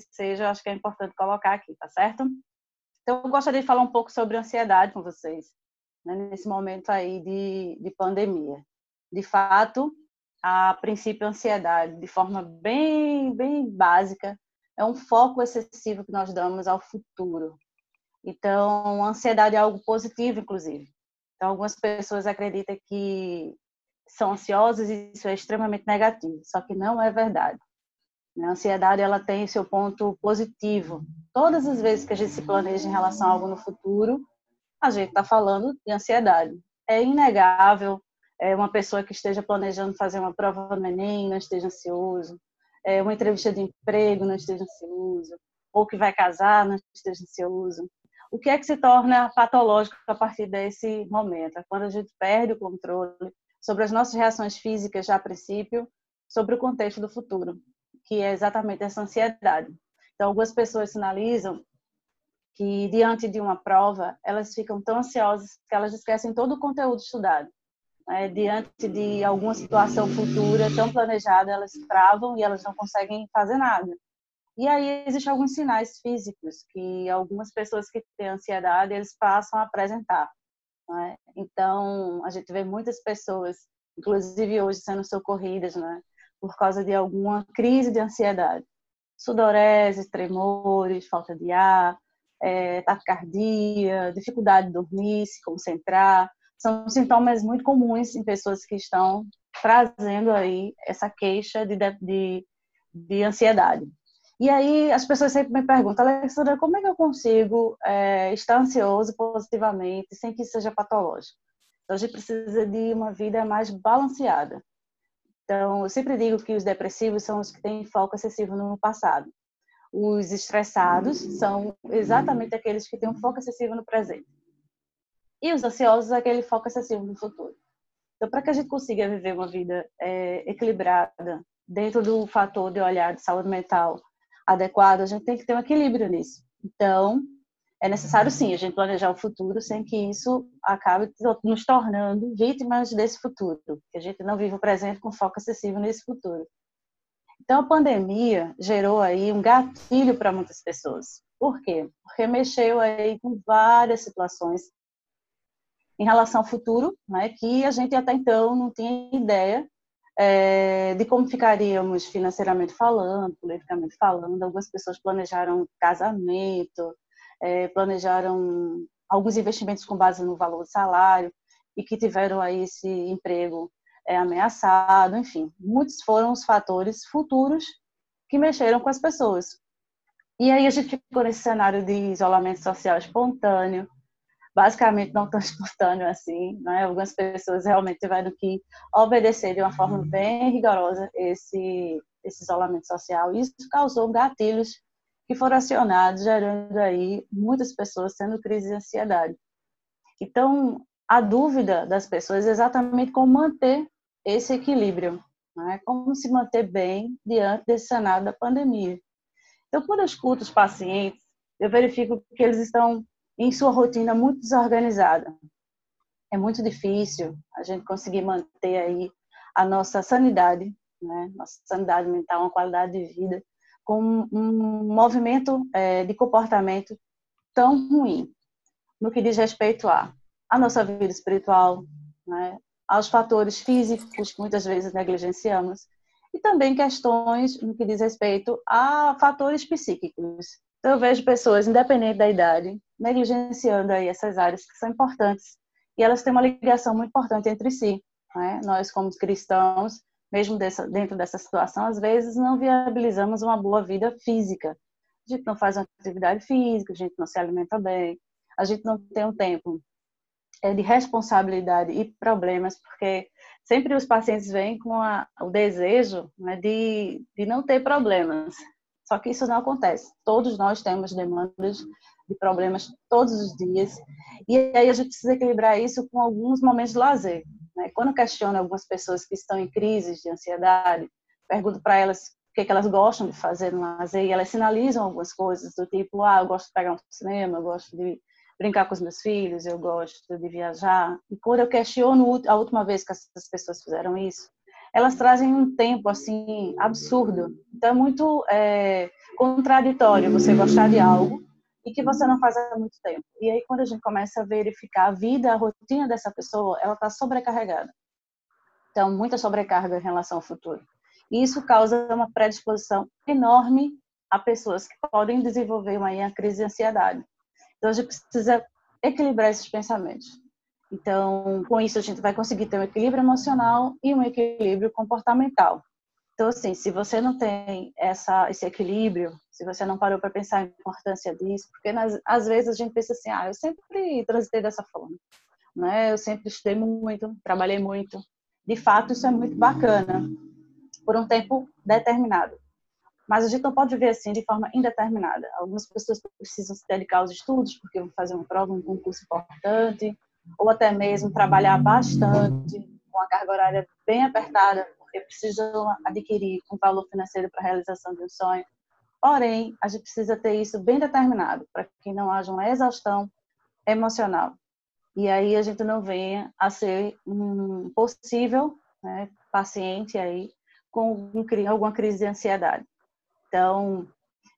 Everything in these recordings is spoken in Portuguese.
seja, acho que é importante colocar aqui, tá certo? Então, eu gostaria de falar um pouco sobre ansiedade com vocês, né, nesse momento aí de, de pandemia. De fato, a princípio, a ansiedade, de forma bem, bem básica, é um foco excessivo que nós damos ao futuro. Então, a ansiedade é algo positivo, inclusive. Então, algumas pessoas acreditam que são ansiosas e isso é extremamente negativo, só que não é verdade. A ansiedade ela tem seu ponto positivo. Todas as vezes que a gente se planeja em relação a algo no futuro, a gente está falando de ansiedade. É inegável é uma pessoa que esteja planejando fazer uma prova no Enem não esteja ansioso, é uma entrevista de emprego não esteja ansioso, ou que vai casar não esteja ansioso. O que é que se torna patológico a partir desse momento? É quando a gente perde o controle sobre as nossas reações físicas já a princípio, sobre o contexto do futuro, que é exatamente essa ansiedade. Então, algumas pessoas sinalizam que diante de uma prova, elas ficam tão ansiosas que elas esquecem todo o conteúdo estudado. É, diante de alguma situação futura tão planejada, elas travam e elas não conseguem fazer nada. E aí existem alguns sinais físicos que algumas pessoas que têm ansiedade eles passam a apresentar. Né? Então, a gente vê muitas pessoas, inclusive hoje, sendo socorridas né, por causa de alguma crise de ansiedade. Sudorese, tremores, falta de ar, é, taquicardia, dificuldade de dormir, se concentrar. São sintomas muito comuns em pessoas que estão trazendo aí essa queixa de, de, de ansiedade. E aí as pessoas sempre me perguntam, Alexandra, como é que eu consigo é, estar ansioso positivamente sem que isso seja patológico? Então a gente precisa de uma vida mais balanceada. Então eu sempre digo que os depressivos são os que têm foco excessivo no passado. Os estressados são exatamente aqueles que têm um foco excessivo no presente. E os ansiosos, aquele foco excessivo no futuro. Então, para que a gente consiga viver uma vida é, equilibrada, dentro do fator de olhar de saúde mental adequado, a gente tem que ter um equilíbrio nisso. Então, é necessário sim a gente planejar o futuro sem que isso acabe nos tornando vítimas desse futuro, que a gente não vive o presente com foco excessivo nesse futuro. Então, a pandemia gerou aí um gatilho para muitas pessoas. Por quê? Porque mexeu aí com várias situações em relação ao futuro, né, que a gente até então não tinha ideia é, de como ficaríamos financeiramente falando, politicamente falando. Algumas pessoas planejaram casamento, é, planejaram alguns investimentos com base no valor do salário e que tiveram aí esse emprego é, ameaçado, enfim, muitos foram os fatores futuros que mexeram com as pessoas. E aí a gente ficou nesse cenário de isolamento social espontâneo, basicamente não tão espontâneo assim, né? Algumas pessoas realmente tiveram que obedecer de uma forma bem rigorosa esse, esse isolamento social. Isso causou gatilhos que foram acionados, gerando aí muitas pessoas tendo crise de ansiedade. Então, a dúvida das pessoas é exatamente como manter esse equilíbrio, né? como se manter bem diante desse cenário da pandemia. Então, quando eu escuto os pacientes, eu verifico que eles estão em sua rotina muito desorganizada. É muito difícil a gente conseguir manter aí a nossa sanidade, né? Nossa sanidade mental, uma qualidade de vida com um movimento é, de comportamento tão ruim no que diz respeito a a nossa vida espiritual, né? aos fatores físicos que muitas vezes negligenciamos e também questões no que diz respeito a fatores psíquicos. Então, eu vejo pessoas, independente da idade, negligenciando aí essas áreas que são importantes. E elas têm uma ligação muito importante entre si. Né? Nós, como cristãos, mesmo dessa, dentro dessa situação, às vezes não viabilizamos uma boa vida física. A gente não faz uma atividade física, a gente não se alimenta bem, a gente não tem um tempo é, de responsabilidade e problemas, porque sempre os pacientes vêm com a, o desejo né, de, de não ter problemas. Só que isso não acontece. Todos nós temos demandas de problemas todos os dias. E aí a gente precisa equilibrar isso com alguns momentos de lazer. Né? Quando eu questiono algumas pessoas que estão em crises de ansiedade, pergunto para elas o que, é que elas gostam de fazer no lazer e elas sinalizam algumas coisas do tipo, ah, eu gosto de pegar um cinema, eu gosto de brincar com os meus filhos, eu gosto de viajar. E quando eu questiono a última vez que essas pessoas fizeram isso, elas trazem um tempo assim absurdo. Então é muito é, contraditório você gostar de algo e que você não faz há muito tempo. E aí quando a gente começa a verificar a vida, a rotina dessa pessoa, ela está sobrecarregada. Então muita sobrecarga em relação ao futuro. E isso causa uma predisposição enorme a pessoas que podem desenvolver uma crise de ansiedade. Então a gente precisa equilibrar esses pensamentos. Então, com isso, a gente vai conseguir ter um equilíbrio emocional e um equilíbrio comportamental. Então, assim, se você não tem essa, esse equilíbrio, se você não parou para pensar a importância disso, porque nas, às vezes a gente pensa assim, ah, eu sempre transitei dessa forma, né? Eu sempre estudei muito, trabalhei muito. De fato, isso é muito bacana, por um tempo determinado. Mas a gente não pode ver assim de forma indeterminada. Algumas pessoas precisam se dedicar aos estudos porque vão fazer uma prova, um concurso importante, ou até mesmo trabalhar bastante, com a carga horária bem apertada, porque precisam adquirir um valor financeiro para a realização de um sonho. Porém, a gente precisa ter isso bem determinado, para que não haja uma exaustão emocional. E aí a gente não venha a ser um possível né, paciente aí com alguma crise de ansiedade. Então,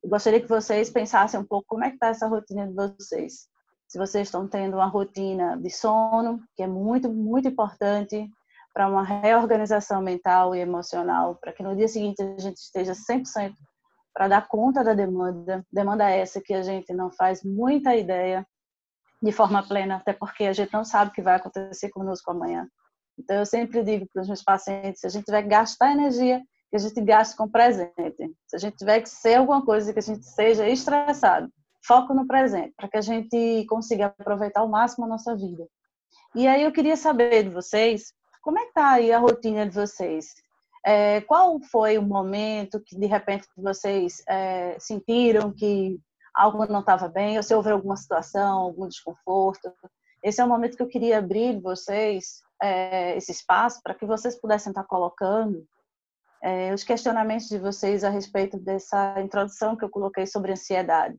eu gostaria que vocês pensassem um pouco como é que está essa rotina de vocês se vocês estão tendo uma rotina de sono, que é muito, muito importante para uma reorganização mental e emocional, para que no dia seguinte a gente esteja 100% para dar conta da demanda. Demanda essa que a gente não faz muita ideia de forma plena, até porque a gente não sabe o que vai acontecer conosco amanhã. Então, eu sempre digo para os meus pacientes: se a gente tiver que gastar energia, que a gente gaste com presente. Se a gente tiver que ser alguma coisa, que a gente seja estressado, foco no presente, para que a gente consiga aproveitar ao máximo a nossa vida. E aí eu queria saber de vocês, como é que tá aí a rotina de vocês? É, qual foi o momento que de repente vocês é, sentiram que algo não estava bem, ou se houve alguma situação, algum desconforto? Esse é o momento que eu queria abrir vocês é, esse espaço para que vocês pudessem estar colocando é, os questionamentos de vocês a respeito dessa introdução que eu coloquei sobre ansiedade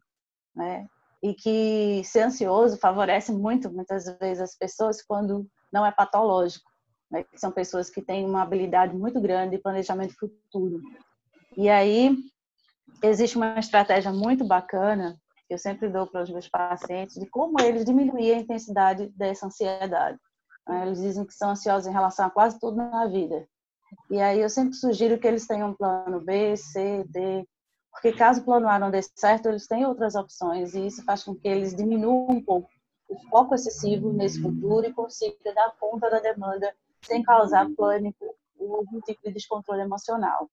né? E que ser ansioso favorece muito, muitas vezes, as pessoas quando não é patológico, né? Que são pessoas que têm uma habilidade muito grande de planejamento futuro. E aí, existe uma estratégia muito bacana que eu sempre dou para os meus pacientes de como eles diminuir a intensidade dessa ansiedade. Né? Eles dizem que são ansiosos em relação a quase tudo na vida. E aí eu sempre sugiro que eles tenham um plano B, C, D, porque caso o plano A não dê certo, eles têm outras opções e isso faz com que eles diminuam um pouco o foco excessivo nesse futuro e consigam dar conta da demanda sem causar pânico ou algum tipo de descontrole emocional.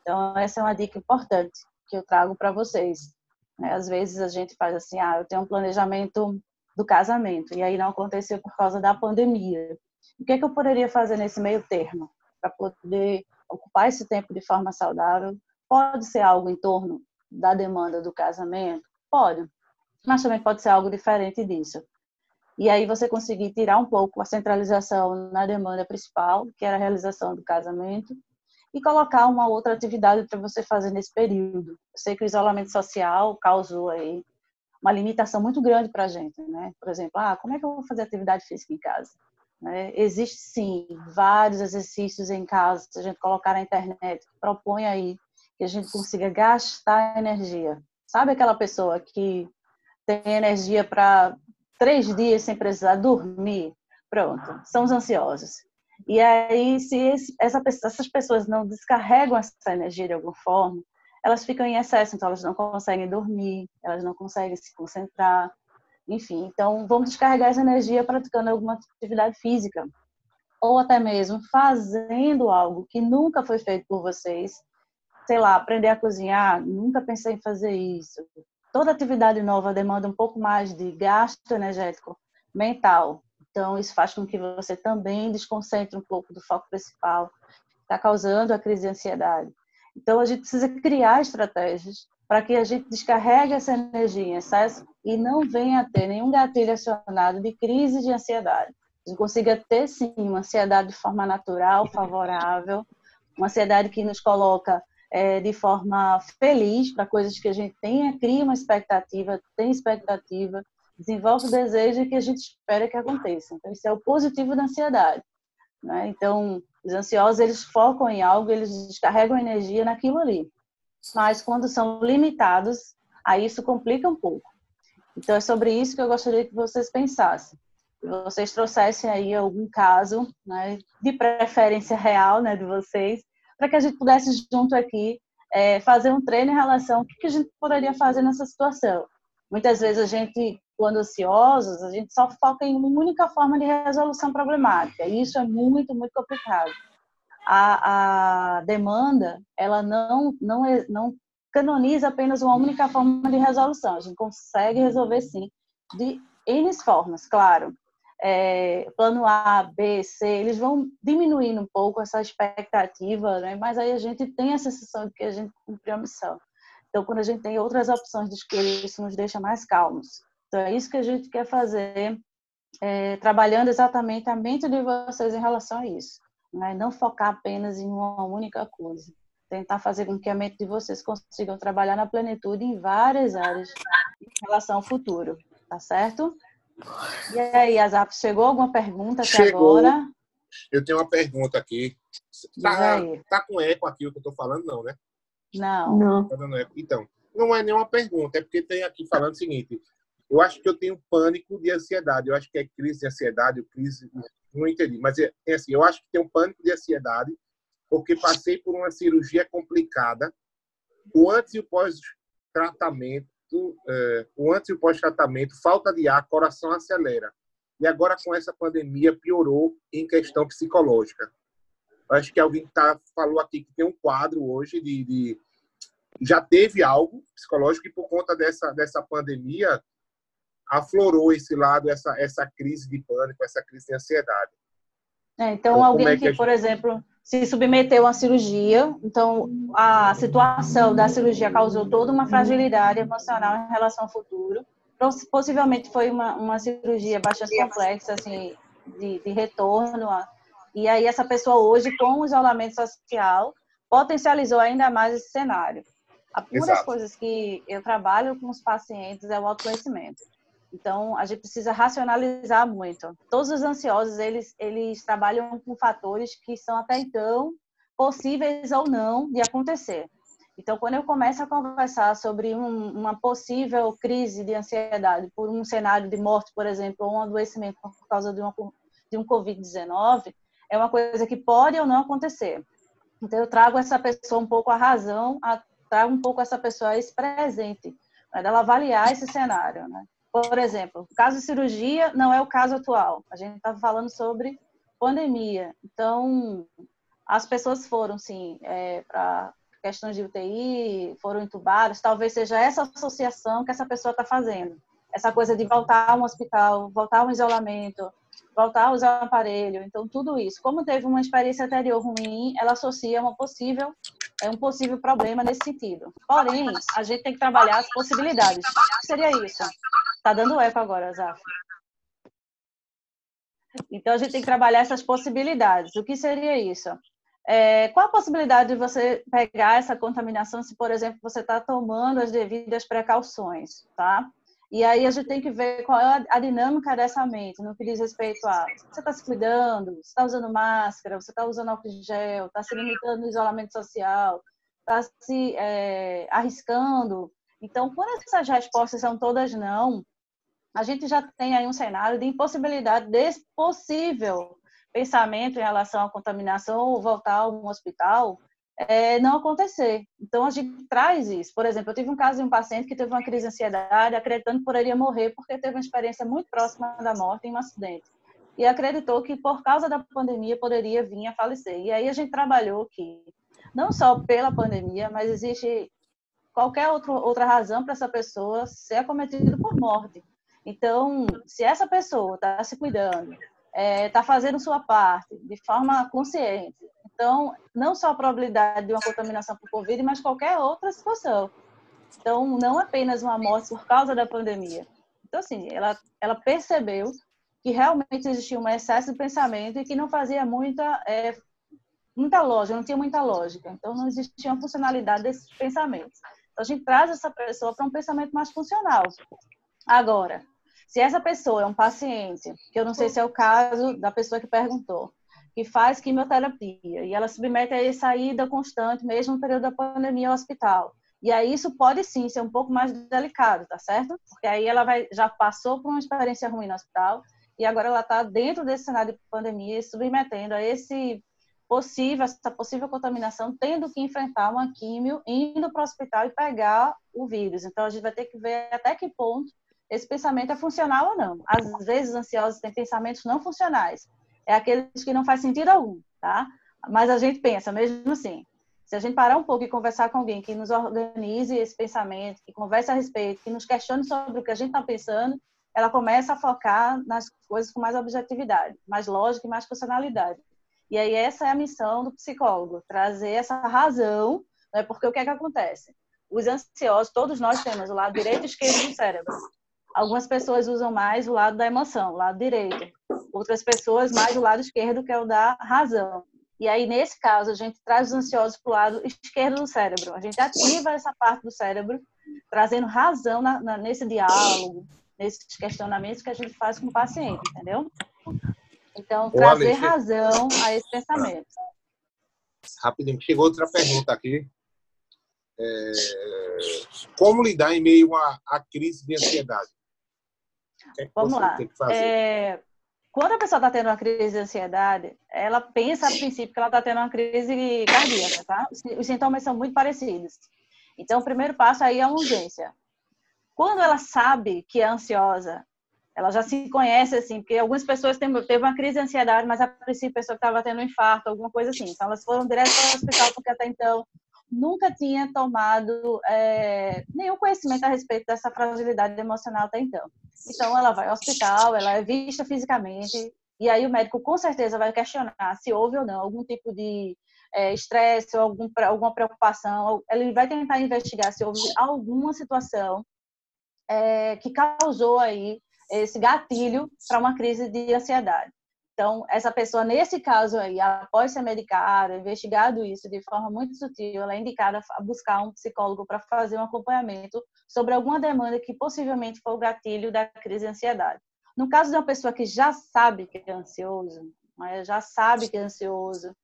Então, essa é uma dica importante que eu trago para vocês. Né? Às vezes a gente faz assim, ah, eu tenho um planejamento do casamento e aí não aconteceu por causa da pandemia. O que, é que eu poderia fazer nesse meio termo para poder ocupar esse tempo de forma saudável Pode ser algo em torno da demanda do casamento? Pode, mas também pode ser algo diferente disso. E aí você conseguir tirar um pouco a centralização na demanda principal, que era a realização do casamento, e colocar uma outra atividade para você fazer nesse período. Eu sei que o isolamento social causou aí uma limitação muito grande para a gente, né? Por exemplo, ah, como é que eu vou fazer atividade física em casa? Né? Existe sim vários exercícios em casa, se a gente colocar na internet, propõe aí que a gente consiga gastar energia. Sabe aquela pessoa que tem energia para três dias sem precisar dormir? Pronto, são os ansiosos. E aí, se essa, essas pessoas não descarregam essa energia de alguma forma, elas ficam em excesso, então elas não conseguem dormir, elas não conseguem se concentrar, enfim. Então, vamos descarregar essa energia praticando alguma atividade física, ou até mesmo fazendo algo que nunca foi feito por vocês sei lá, aprender a cozinhar, nunca pensei em fazer isso. Toda atividade nova demanda um pouco mais de gasto energético mental. Então, isso faz com que você também desconcentre um pouco do foco principal, está causando a crise de ansiedade. Então, a gente precisa criar estratégias para que a gente descarregue essa energia excesso e não venha a ter nenhum gatilho acionado de crise de ansiedade. A gente consiga ter, sim, uma ansiedade de forma natural, favorável, uma ansiedade que nos coloca é, de forma feliz para coisas que a gente tenha, cria uma expectativa, tem expectativa, desenvolve o desejo que a gente espera que aconteça. Então, isso é o positivo da ansiedade. Né? Então, Os ansiosos, eles focam em algo, eles descarregam energia naquilo ali. Mas quando são limitados, aí isso complica um pouco. Então, é sobre isso que eu gostaria que vocês pensassem. Que vocês trouxessem aí algum caso, né, de preferência real, né, de vocês, para que a gente pudesse junto aqui é, fazer um treino em relação ao que, que a gente poderia fazer nessa situação. Muitas vezes a gente, quando ansiosos, a gente só foca em uma única forma de resolução problemática. E isso é muito, muito complicado. A, a demanda, ela não, não, é, não canoniza apenas uma única forma de resolução. A gente consegue resolver, sim, de N formas, claro é, plano A, B, C, eles vão diminuindo um pouco essa expectativa, né? mas aí a gente tem a sensação de que a gente cumpriu a missão. Então, quando a gente tem outras opções de escolha, isso nos deixa mais calmos. Então, é isso que a gente quer fazer, é, trabalhando exatamente a mente de vocês em relação a isso. Né? Não focar apenas em uma única coisa. Tentar fazer com que a mente de vocês consigam trabalhar na plenitude em várias áreas em relação ao futuro. Tá certo? E aí, Azaf, chegou alguma pergunta até chegou. agora? Eu tenho uma pergunta aqui. Tá, tá com eco aqui o que eu tô falando, não, né? Não. não. Tá dando eco. Então, não é nenhuma pergunta, é porque tem aqui falando o seguinte. Eu acho que eu tenho pânico de ansiedade. Eu acho que é crise de ansiedade, crise. Não entendi, mas é, é assim. Eu acho que tenho pânico de ansiedade porque passei por uma cirurgia complicada. O antes e o pós-tratamento é, o antes e o pós-tratamento, falta de ar, coração acelera. E agora, com essa pandemia, piorou em questão psicológica. Acho que alguém tá, falou aqui que tem um quadro hoje de, de já teve algo psicológico e por conta dessa, dessa pandemia aflorou esse lado, essa, essa crise de pânico, essa crise de ansiedade. É, então, então alguém é que, que gente... por exemplo, se submeteu a cirurgia, então a situação da cirurgia causou toda uma fragilidade emocional em relação ao futuro. Possivelmente foi uma, uma cirurgia bastante complexa, assim, de, de retorno. A, e aí essa pessoa hoje, com o isolamento social, potencializou ainda mais esse cenário. Uma das coisas que eu trabalho com os pacientes é o autoconhecimento. Então, a gente precisa racionalizar muito. Todos os ansiosos, eles, eles trabalham com fatores que são até então possíveis ou não de acontecer. Então, quando eu começo a conversar sobre um, uma possível crise de ansiedade por um cenário de morte, por exemplo, ou um adoecimento por causa de, uma, de um Covid-19, é uma coisa que pode ou não acontecer. Então, eu trago essa pessoa um pouco a razão, a, trago um pouco essa pessoa a esse presente, para ela avaliar esse cenário, né? Por exemplo, o caso de cirurgia não é o caso atual. A gente está falando sobre pandemia. Então, as pessoas foram, sim, é, para questões de UTI, foram entubadas. Talvez seja essa associação que essa pessoa está fazendo. Essa coisa de voltar a um hospital, voltar a um isolamento, voltar a usar o aparelho. Então, tudo isso. Como teve uma experiência anterior ruim, ela associa uma possível, é um possível problema nesse sentido. Porém, a gente tem que trabalhar as possibilidades. O que seria isso? Tá dando eco agora, Zaf. Então, a gente tem que trabalhar essas possibilidades. O que seria isso? É, qual a possibilidade de você pegar essa contaminação se, por exemplo, você está tomando as devidas precauções, tá? E aí a gente tem que ver qual é a dinâmica dessa mente, no que diz respeito a você está se cuidando, você está usando máscara, você está usando álcool gel, está se limitando no isolamento social, está se é, arriscando. Então, quando essas respostas são todas não, a gente já tem aí um cenário de impossibilidade desse possível pensamento em relação à contaminação ou voltar a um hospital é, não acontecer. Então, a gente traz isso. Por exemplo, eu tive um caso de um paciente que teve uma crise de ansiedade, acreditando que poderia morrer porque teve uma experiência muito próxima da morte em um acidente. E acreditou que, por causa da pandemia, poderia vir a falecer. E aí a gente trabalhou que, não só pela pandemia, mas existe qualquer outro, outra razão para essa pessoa ser acometida por morte. Então, se essa pessoa está se cuidando, está é, tá fazendo sua parte de forma consciente, então, não só a probabilidade de uma contaminação por Covid, mas qualquer outra situação. Então, não apenas uma morte por causa da pandemia. Então, assim, ela, ela percebeu que realmente existia um excesso de pensamento e que não fazia muita, é, muita lógica, não tinha muita lógica. Então, não existia uma funcionalidade desses pensamentos. Então, a gente traz essa pessoa para um pensamento mais funcional. Agora, se essa pessoa é um paciente, que eu não sei se é o caso da pessoa que perguntou, que faz quimioterapia e ela submete a saída constante, mesmo no período da pandemia ao hospital. E aí isso pode sim ser um pouco mais delicado, tá certo? Porque aí ela vai, já passou por uma experiência ruim no hospital e agora ela está dentro desse cenário de pandemia, submetendo a esse possível, essa possível contaminação, tendo que enfrentar uma químio, indo para o hospital e pegar o vírus. Então a gente vai ter que ver até que ponto esse pensamento é funcional ou não. Às vezes, os ansiosos têm pensamentos não funcionais. É aqueles que não faz sentido algum, tá? Mas a gente pensa, mesmo assim. Se a gente parar um pouco e conversar com alguém que nos organize esse pensamento, que converse a respeito, que nos questione sobre o que a gente está pensando, ela começa a focar nas coisas com mais objetividade, mais lógica e mais personalidade. E aí essa é a missão do psicólogo, trazer essa razão, né? porque o que é que acontece? Os ansiosos, todos nós temos o lado direito e esquerdo do cérebro. Algumas pessoas usam mais o lado da emoção, o lado direito. Outras pessoas mais o lado esquerdo, que é o da razão. E aí, nesse caso, a gente traz os ansiosos para o lado esquerdo do cérebro. A gente ativa essa parte do cérebro, trazendo razão na, na, nesse diálogo, nesses questionamentos que a gente faz com o paciente, entendeu? Então, trazer razão a esse pensamento. Rapidinho, chegou outra pergunta aqui. É, como lidar em meio à, à crise de ansiedade? É Vamos lá. É, quando a pessoa está tendo uma crise de ansiedade, ela pensa a princípio que ela está tendo uma crise cardíaca, tá? Os sintomas são muito parecidos. Então, o primeiro passo aí é a urgência. Quando ela sabe que é ansiosa, ela já se conhece assim, porque algumas pessoas têm, teve uma crise de ansiedade, mas a princípio a pessoa estava tendo um infarto, alguma coisa assim. Então, elas foram direto para o hospital porque até então nunca tinha tomado é, nenhum conhecimento a respeito dessa fragilidade emocional até então. Então, ela vai ao hospital, ela é vista fisicamente, e aí o médico com certeza vai questionar se houve ou não algum tipo de é, estresse é, ou algum, alguma preocupação. Ele vai tentar investigar se houve alguma situação é, que causou aí esse gatilho para uma crise de ansiedade. Então, essa pessoa, nesse caso aí, após ser medicada, investigado isso de forma muito sutil, ela é indicada a buscar um psicólogo para fazer um acompanhamento sobre alguma demanda que possivelmente foi o gatilho da crise de ansiedade. No caso de uma pessoa que já sabe que é ansioso, já sabe que é ansioso,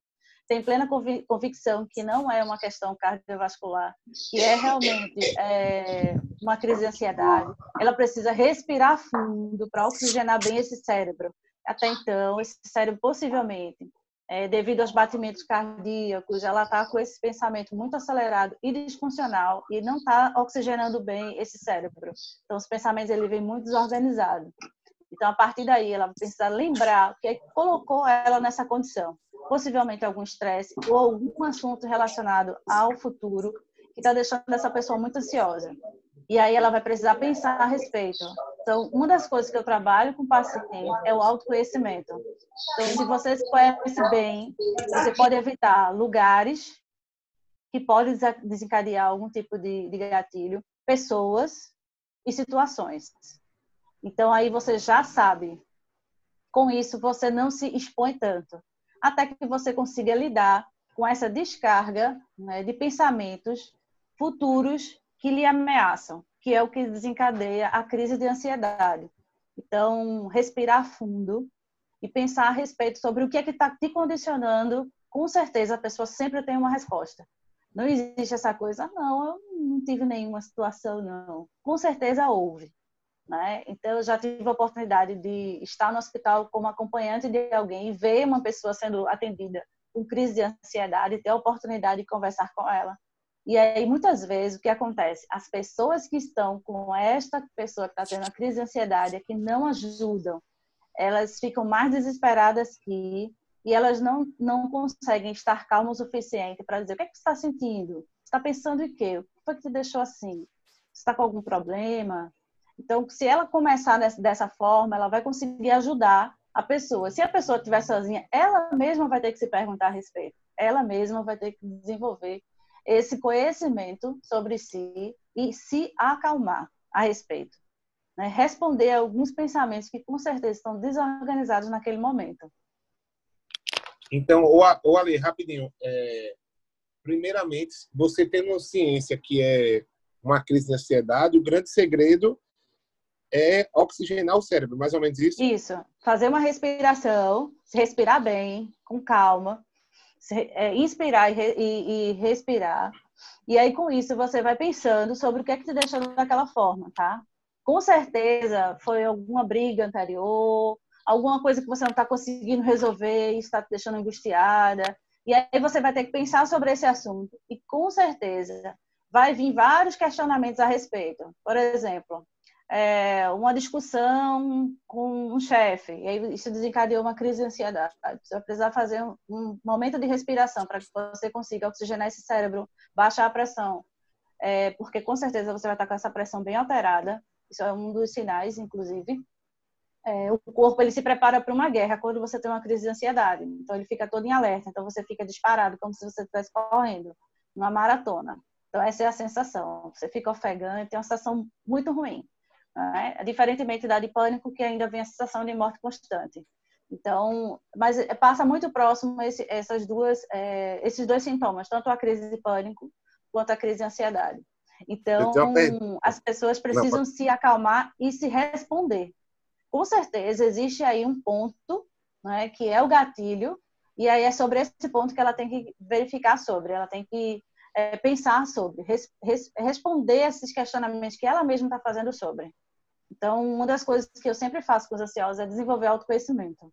tem plena convicção que não é uma questão cardiovascular, que é realmente é, uma crise de ansiedade, ela precisa respirar fundo para oxigenar bem esse cérebro até então, esse cérebro possivelmente, é, devido aos batimentos cardíacos, ela está com esse pensamento muito acelerado e disfuncional e não está oxigenando bem esse cérebro. Então, os pensamentos ele vem muito desorganizado. Então, a partir daí, ela precisa lembrar o que, é que colocou ela nessa condição. Possivelmente algum estresse ou algum assunto relacionado ao futuro que está deixando essa pessoa muito ansiosa. E aí ela vai precisar pensar a respeito. Então, uma das coisas que eu trabalho com o paciente é o autoconhecimento. Então, se você se conhece bem, você pode evitar lugares que podem desencadear algum tipo de, de gatilho, pessoas e situações. Então, aí você já sabe. Com isso, você não se expõe tanto. Até que você consiga lidar com essa descarga né, de pensamentos futuros que lhe ameaçam que é o que desencadeia a crise de ansiedade. Então, respirar fundo e pensar a respeito sobre o que é que está te condicionando, com certeza a pessoa sempre tem uma resposta. Não existe essa coisa, não, eu não tive nenhuma situação, não. Com certeza houve. Né? Então, eu já tive a oportunidade de estar no hospital como acompanhante de alguém e ver uma pessoa sendo atendida com crise de ansiedade ter a oportunidade de conversar com ela e aí, muitas vezes, o que acontece? As pessoas que estão com esta pessoa que está tendo a crise de ansiedade, é que não ajudam, elas ficam mais desesperadas que e elas não, não conseguem estar calmas o suficiente para dizer o que, é que você está sentindo? Está pensando em quê? O que foi que te deixou assim? Está com algum problema? Então, se ela começar dessa forma, ela vai conseguir ajudar a pessoa. Se a pessoa estiver sozinha, ela mesma vai ter que se perguntar a respeito. Ela mesma vai ter que desenvolver esse conhecimento sobre si e se acalmar a respeito. Né? Responder a alguns pensamentos que com certeza estão desorganizados naquele momento. Então, o Ale, rapidinho. É, primeiramente, você tendo ciência que é uma crise de ansiedade, o grande segredo é oxigenar o cérebro, mais ou menos isso? Isso. Fazer uma respiração, respirar bem, com calma, inspirar e, e, e, respirar. E aí, com isso, você vai pensando sobre o que é que te deixa daquela forma, tá? Com certeza foi alguma briga anterior, alguma coisa que você não está conseguindo resolver e está te deixando angustiada. E aí você vai ter que pensar sobre esse assunto. E com certeza vai vir vários questionamentos a respeito. Por exemplo, é, uma discussão com um chefe, e aí isso desencadeou uma crise de ansiedade. Você vai precisar fazer um, um momento de respiração para que você consiga oxigenar esse cérebro, baixar a pressão, é, porque com certeza você vai estar com essa pressão bem alterada. Isso é um dos sinais, inclusive. É, o corpo ele se prepara para uma guerra quando você tem uma crise de ansiedade. Então ele fica todo em alerta. Então você fica disparado como se você estivesse correndo numa maratona. Então essa é a sensação. Você fica ofegante, tem uma sensação muito ruim. Né? Diferentemente da de pânico, que ainda vem a sensação de morte constante. Então, mas passa muito próximo esse, essas duas, é, esses dois sintomas, tanto a crise de pânico quanto a crise de ansiedade. Então, as pessoas precisam Não, se acalmar e se responder. Com certeza, existe aí um ponto, né, que é o gatilho, e aí é sobre esse ponto que ela tem que verificar sobre, ela tem que é, pensar sobre, res, res, responder esses questionamentos que ela mesma está fazendo sobre. Então, uma das coisas que eu sempre faço com os ansiosos é desenvolver autoconhecimento,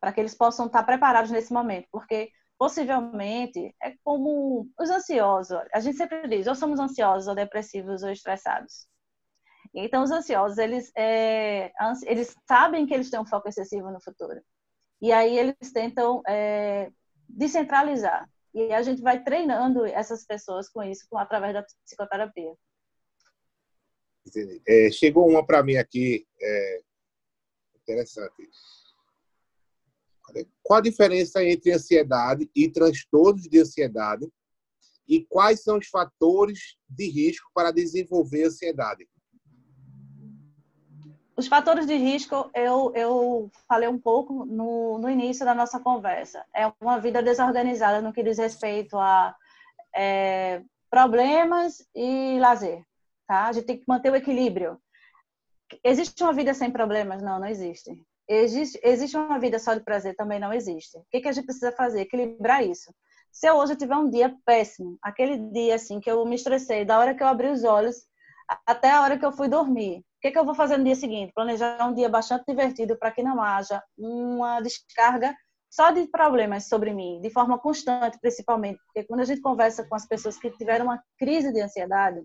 para que eles possam estar preparados nesse momento, porque possivelmente é como os ansiosos. A gente sempre diz, ou somos ansiosos, ou depressivos, ou estressados. Então, os ansiosos, eles, é, eles sabem que eles têm um foco excessivo no futuro. E aí eles tentam é, descentralizar. E a gente vai treinando essas pessoas com isso através da psicoterapia. É, chegou uma para mim aqui, é, interessante. Qual a diferença entre ansiedade e transtornos de ansiedade? E quais são os fatores de risco para desenvolver ansiedade? Os fatores de risco, eu, eu falei um pouco no, no início da nossa conversa. É uma vida desorganizada no que diz respeito a é, problemas e lazer tá? A gente tem que manter o equilíbrio. Existe uma vida sem problemas? Não, não existe. Existe, existe uma vida só de prazer? Também não existe. O que, que a gente precisa fazer? Equilibrar isso. Se eu hoje tiver um dia péssimo, aquele dia assim que eu me estressei, da hora que eu abri os olhos até a hora que eu fui dormir, o que, que eu vou fazer no dia seguinte? Planejar um dia bastante divertido para que não haja uma descarga só de problemas sobre mim, de forma constante, principalmente, porque quando a gente conversa com as pessoas que tiveram uma crise de ansiedade,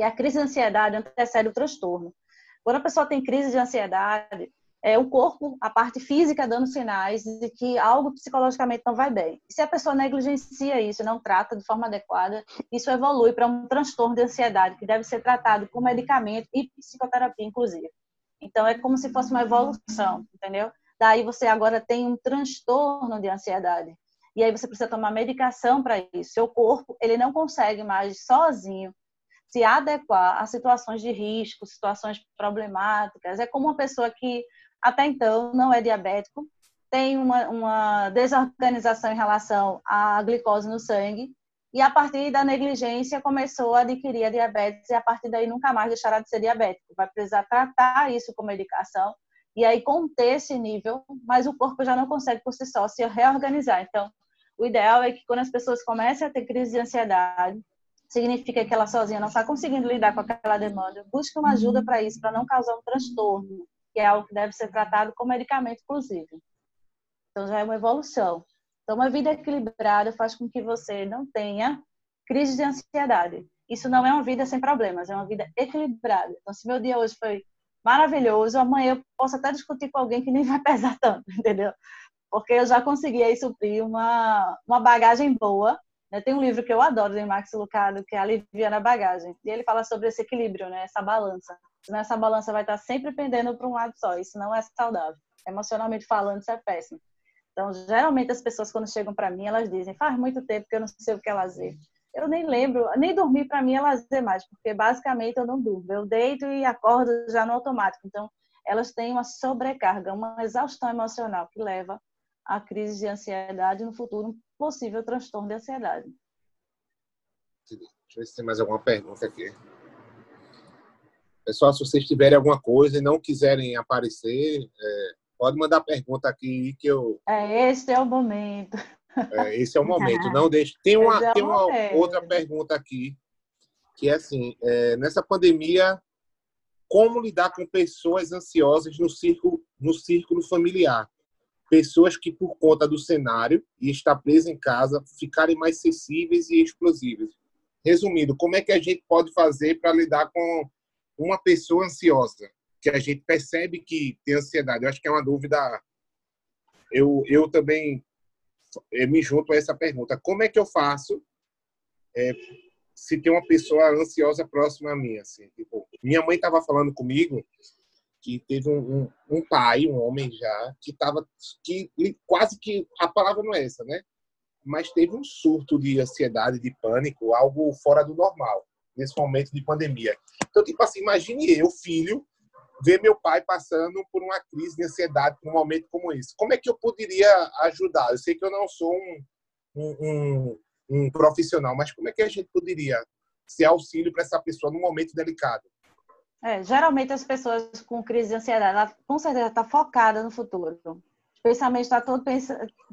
que a crise de ansiedade antecede o transtorno. Quando a pessoa tem crise de ansiedade, é o corpo, a parte física dando sinais de que algo psicologicamente não vai bem. Se a pessoa negligencia isso, não trata de forma adequada, isso evolui para um transtorno de ansiedade que deve ser tratado com medicamento e psicoterapia, inclusive. Então é como se fosse uma evolução, entendeu? Daí você agora tem um transtorno de ansiedade. E aí você precisa tomar medicação para isso. Seu corpo, ele não consegue mais sozinho se adequar a situações de risco, situações problemáticas. É como uma pessoa que até então não é diabético, tem uma, uma desorganização em relação à glicose no sangue e a partir da negligência começou a adquirir a diabetes e a partir daí nunca mais deixará de ser diabético. Vai precisar tratar isso com medicação e aí conter esse nível, mas o corpo já não consegue por si só se reorganizar. Então, o ideal é que quando as pessoas comecem a ter crise de ansiedade, significa que ela sozinha não está conseguindo lidar com aquela demanda. Busque uma ajuda para isso, para não causar um transtorno, que é algo que deve ser tratado com medicamento, inclusive. Então, já é uma evolução. Então, uma vida equilibrada faz com que você não tenha crise de ansiedade. Isso não é uma vida sem problemas, é uma vida equilibrada. Então, se meu dia hoje foi maravilhoso, amanhã eu posso até discutir com alguém que nem vai pesar tanto, entendeu? Porque eu já consegui aí suprir uma, uma bagagem boa tem um livro que eu adoro, de Max Lucado, que é Aliviando a Bagagem. E ele fala sobre esse equilíbrio, né, essa balança. Senão essa balança vai estar sempre pendendo para um lado só. Isso não é saudável. Emocionalmente falando, isso é péssimo. Então, geralmente as pessoas quando chegam para mim, elas dizem: "Faz muito tempo que eu não sei o que é lazer". Eu nem lembro, nem dormir para mim é lazer mais, porque basicamente eu não durmo. Eu deito e acordo já no automático. Então, elas têm uma sobrecarga, uma exaustão emocional que leva a crise de ansiedade no futuro, um possível transtorno de ansiedade. Deixa eu ver se tem mais alguma pergunta aqui. Pessoal, se vocês tiverem alguma coisa e não quiserem aparecer, é, pode mandar pergunta aqui que eu. É, esse é o momento. É, esse é o momento. Não deixe. Tem uma, é tem uma outra pergunta aqui que é assim: é, nessa pandemia, como lidar com pessoas ansiosas no círculo, no círculo familiar? Pessoas que, por conta do cenário e estar presas em casa, ficarem mais sensíveis e explosivas. Resumindo, como é que a gente pode fazer para lidar com uma pessoa ansiosa? Que a gente percebe que tem ansiedade. Eu acho que é uma dúvida. Eu, eu também eu me junto a essa pergunta. Como é que eu faço é, se tem uma pessoa ansiosa próxima a mim? Assim, tipo, minha mãe estava falando comigo que teve um, um, um, pai, um homem já, que estava que quase que a palavra não é essa, né? Mas teve um surto de ansiedade, de pânico, algo fora do normal nesse momento de pandemia. Então, tipo assim, imagine eu, filho, ver meu pai passando por uma crise de ansiedade num momento como esse. Como é que eu poderia ajudar? Eu sei que eu não sou um, um, um, um profissional, mas como é que a gente poderia ser auxílio para essa pessoa num momento delicado? É, geralmente as pessoas com crise de ansiedade, ela com certeza está focada no futuro. O pensamento está todo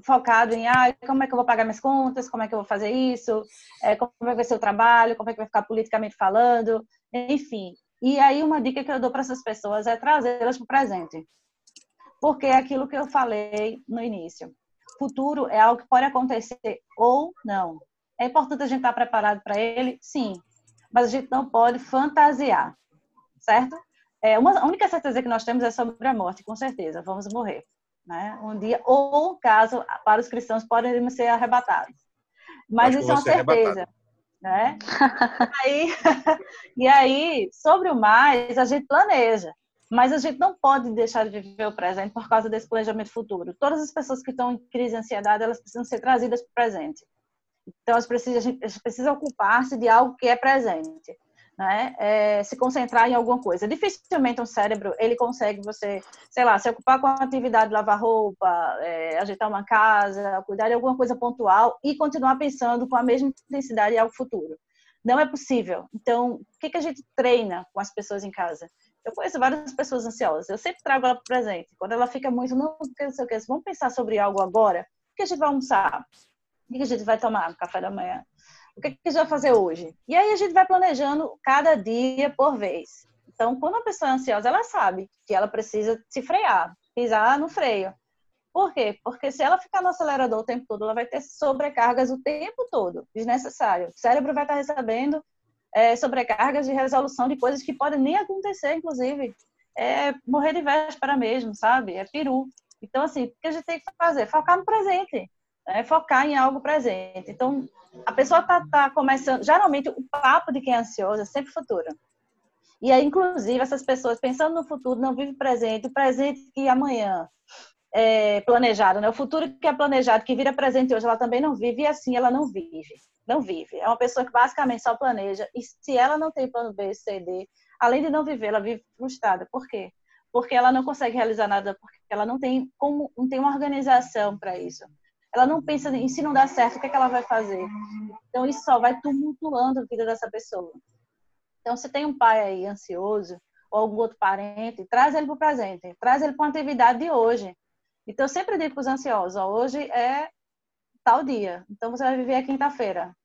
focado em ah, como é que eu vou pagar minhas contas, como é que eu vou fazer isso, é, como vai ser o trabalho, como é que vai ficar politicamente falando, enfim. E aí uma dica que eu dou para essas pessoas é trazê-las para o presente. Porque é aquilo que eu falei no início. Futuro é algo que pode acontecer ou não. É importante a gente estar preparado para ele, sim. Mas a gente não pode fantasiar, certo? É, uma, a única certeza que nós temos é sobre a morte, com certeza. Vamos morrer, né? Um dia, ou caso para os cristãos podem ser arrebatados. Mas Acho isso é uma certeza. Né? aí, e aí, sobre o mais, a gente planeja, mas a gente não pode deixar de viver o presente por causa desse planejamento futuro. Todas as pessoas que estão em crise e ansiedade, elas precisam ser trazidas para o presente. Então, elas precisam, a gente precisa ocupar-se de algo que é presente né, é, se concentrar em alguma coisa. Dificilmente um cérebro ele consegue você, sei lá, se ocupar com a atividade de lavar roupa, é, ajeitar uma casa, cuidar de alguma coisa pontual e continuar pensando com a mesma intensidade ao futuro. Não é possível. Então, o que, que a gente treina com as pessoas em casa? Eu conheço várias pessoas ansiosas. Eu sempre trago ela para presente. Quando ela fica muito, não, não sei o que, vamos pensar sobre algo agora. O que a gente vai almoçar? O que a gente vai tomar no café da manhã? O que, que a gente vai fazer hoje? E aí a gente vai planejando cada dia por vez. Então, quando a pessoa é ansiosa, ela sabe que ela precisa se frear, pisar no freio. Por quê? Porque se ela ficar no acelerador o tempo todo, ela vai ter sobrecargas o tempo todo, desnecessário. O cérebro vai estar recebendo é, sobrecargas de resolução de coisas que podem nem acontecer, inclusive. É morrer de véspera mesmo, sabe? É peru. Então, assim, o que a gente tem que fazer? Focar no presente. Né? Focar em algo presente. Então, a pessoa está tá começando. Geralmente, o papo de quem é ansioso é sempre futuro. E aí, inclusive, essas pessoas pensando no futuro não vivem presente, o presente que amanhã é planejado, né? O futuro que é planejado, que vira presente hoje, ela também não vive, e assim ela não vive. Não vive. É uma pessoa que basicamente só planeja, e se ela não tem plano B, C, D, além de não viver, ela vive frustrada. Por quê? Porque ela não consegue realizar nada, porque ela não tem como, não tem uma organização para isso ela não pensa em se não dá certo, o que, é que ela vai fazer. Então, isso só vai tumultuando a vida dessa pessoa. Então, se tem um pai aí ansioso, ou algum outro parente, traz ele para o presente, traz ele para uma atividade de hoje. Então, eu sempre digo para os ansiosos, ó, hoje é tal dia, então você vai viver a quinta-feira.